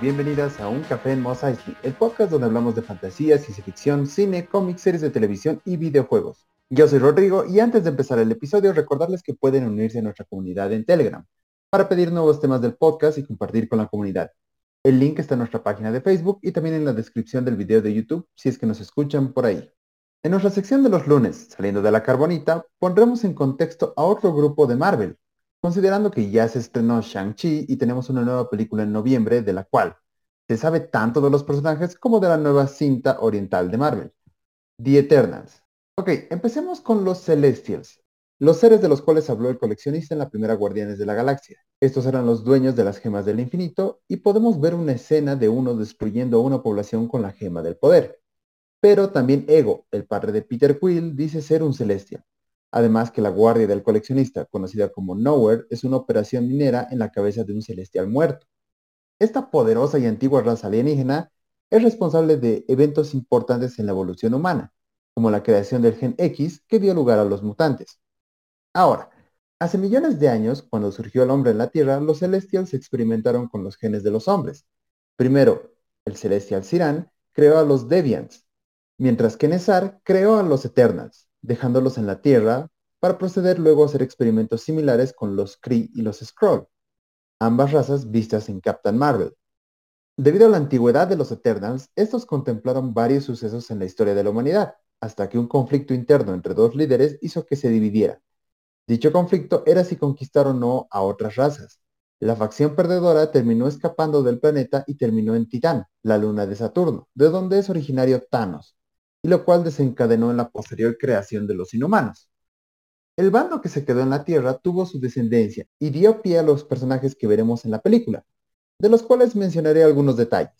bienvenidas a Un Café en Mos Eisley, el podcast donde hablamos de fantasía, ciencia ficción, cine, cómics, series de televisión y videojuegos. Yo soy Rodrigo y antes de empezar el episodio recordarles que pueden unirse a nuestra comunidad en Telegram para pedir nuevos temas del podcast y compartir con la comunidad. El link está en nuestra página de Facebook y también en la descripción del video de YouTube si es que nos escuchan por ahí. En nuestra sección de los lunes, saliendo de la carbonita, pondremos en contexto a otro grupo de Marvel, considerando que ya se estrenó Shang-Chi y tenemos una nueva película en noviembre de la cual se sabe tanto de los personajes como de la nueva cinta oriental de Marvel, The Eternals. Ok, empecemos con los Celestials, los seres de los cuales habló el coleccionista en la primera Guardianes de la Galaxia. Estos eran los dueños de las gemas del infinito y podemos ver una escena de uno destruyendo a una población con la gema del poder. Pero también Ego, el padre de Peter Quill, dice ser un Celestial. Además que la guardia del coleccionista, conocida como Nowhere, es una operación minera en la cabeza de un celestial muerto. Esta poderosa y antigua raza alienígena es responsable de eventos importantes en la evolución humana, como la creación del gen X que dio lugar a los mutantes. Ahora, hace millones de años, cuando surgió el hombre en la Tierra, los Celestials experimentaron con los genes de los hombres. Primero, el Celestial Siran creó a los Deviants, mientras que Nezar creó a los Eternals dejándolos en la Tierra para proceder luego a hacer experimentos similares con los Kree y los Skrull, ambas razas vistas en Captain Marvel. Debido a la antigüedad de los Eternals, estos contemplaron varios sucesos en la historia de la humanidad, hasta que un conflicto interno entre dos líderes hizo que se dividiera. Dicho conflicto era si conquistar o no a otras razas. La facción perdedora terminó escapando del planeta y terminó en Titán, la luna de Saturno, de donde es originario Thanos, y lo cual desencadenó en la posterior creación de los inhumanos. El bando que se quedó en la Tierra tuvo su descendencia y dio pie a los personajes que veremos en la película, de los cuales mencionaré algunos detalles.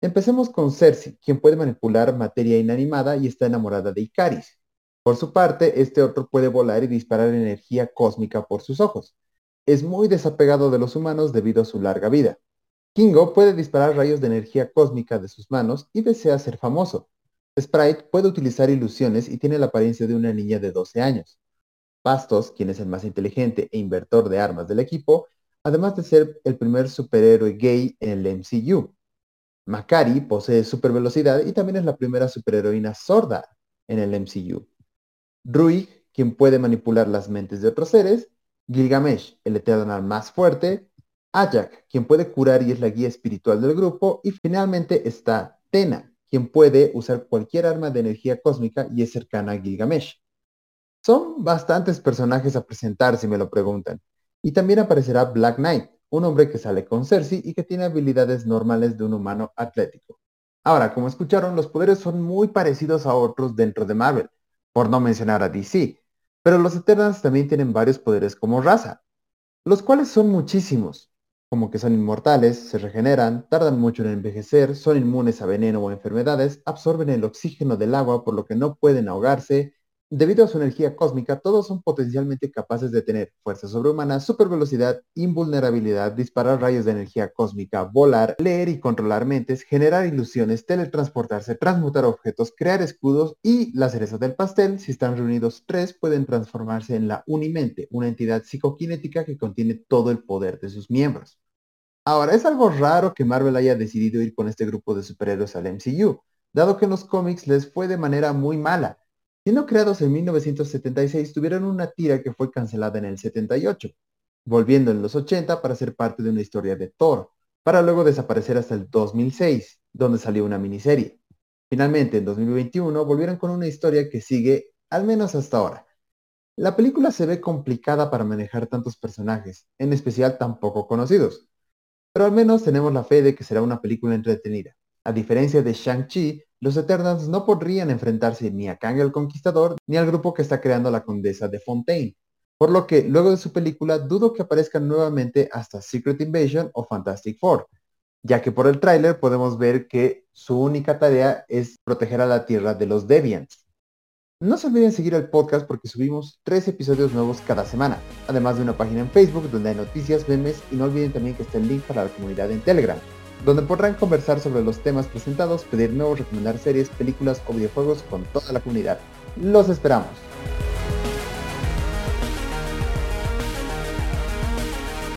Empecemos con Cersei, quien puede manipular materia inanimada y está enamorada de Icaris. Por su parte, este otro puede volar y disparar energía cósmica por sus ojos. Es muy desapegado de los humanos debido a su larga vida. Kingo puede disparar rayos de energía cósmica de sus manos y desea ser famoso, Sprite puede utilizar ilusiones y tiene la apariencia de una niña de 12 años. Bastos, quien es el más inteligente e inventor de armas del equipo, además de ser el primer superhéroe gay en el MCU. Makari posee supervelocidad y también es la primera superheroína sorda en el MCU. Ruig, quien puede manipular las mentes de otros seres. Gilgamesh, el Eternal más fuerte. Ajak, quien puede curar y es la guía espiritual del grupo. Y finalmente está Tena, quien puede usar cualquier arma de energía cósmica y es cercana a Gilgamesh. Son bastantes personajes a presentar si me lo preguntan. Y también aparecerá Black Knight, un hombre que sale con Cersei y que tiene habilidades normales de un humano atlético. Ahora, como escucharon, los poderes son muy parecidos a otros dentro de Marvel, por no mencionar a DC, pero los Eternals también tienen varios poderes como raza, los cuales son muchísimos, como que son inmortales, se regeneran, tardan mucho en envejecer, son inmunes a veneno o enfermedades, absorben el oxígeno del agua por lo que no pueden ahogarse. Debido a su energía cósmica, todos son potencialmente capaces de tener fuerza sobrehumana, supervelocidad, invulnerabilidad, disparar rayos de energía cósmica, volar, leer y controlar mentes, generar ilusiones, teletransportarse, transmutar objetos, crear escudos y la cereza del pastel, si están reunidos tres, pueden transformarse en la Unimente, una entidad psicoquinética que contiene todo el poder de sus miembros. Ahora, es algo raro que Marvel haya decidido ir con este grupo de superhéroes al MCU, dado que en los cómics les fue de manera muy mala. Siendo creados en 1976, tuvieron una tira que fue cancelada en el 78, volviendo en los 80 para ser parte de una historia de Thor, para luego desaparecer hasta el 2006, donde salió una miniserie. Finalmente, en 2021, volvieron con una historia que sigue, al menos hasta ahora. La película se ve complicada para manejar tantos personajes, en especial tan poco conocidos pero al menos tenemos la fe de que será una película entretenida. A diferencia de Shang-Chi, los Eternals no podrían enfrentarse ni a Kang el Conquistador ni al grupo que está creando la Condesa de Fontaine, por lo que luego de su película dudo que aparezcan nuevamente hasta Secret Invasion o Fantastic Four, ya que por el tráiler podemos ver que su única tarea es proteger a la Tierra de los Deviants. No se olviden seguir el podcast porque subimos tres episodios nuevos cada semana, además de una página en Facebook donde hay noticias, memes y no olviden también que está el link para la comunidad en Telegram, donde podrán conversar sobre los temas presentados, pedir nuevos, recomendar series, películas o videojuegos con toda la comunidad. Los esperamos.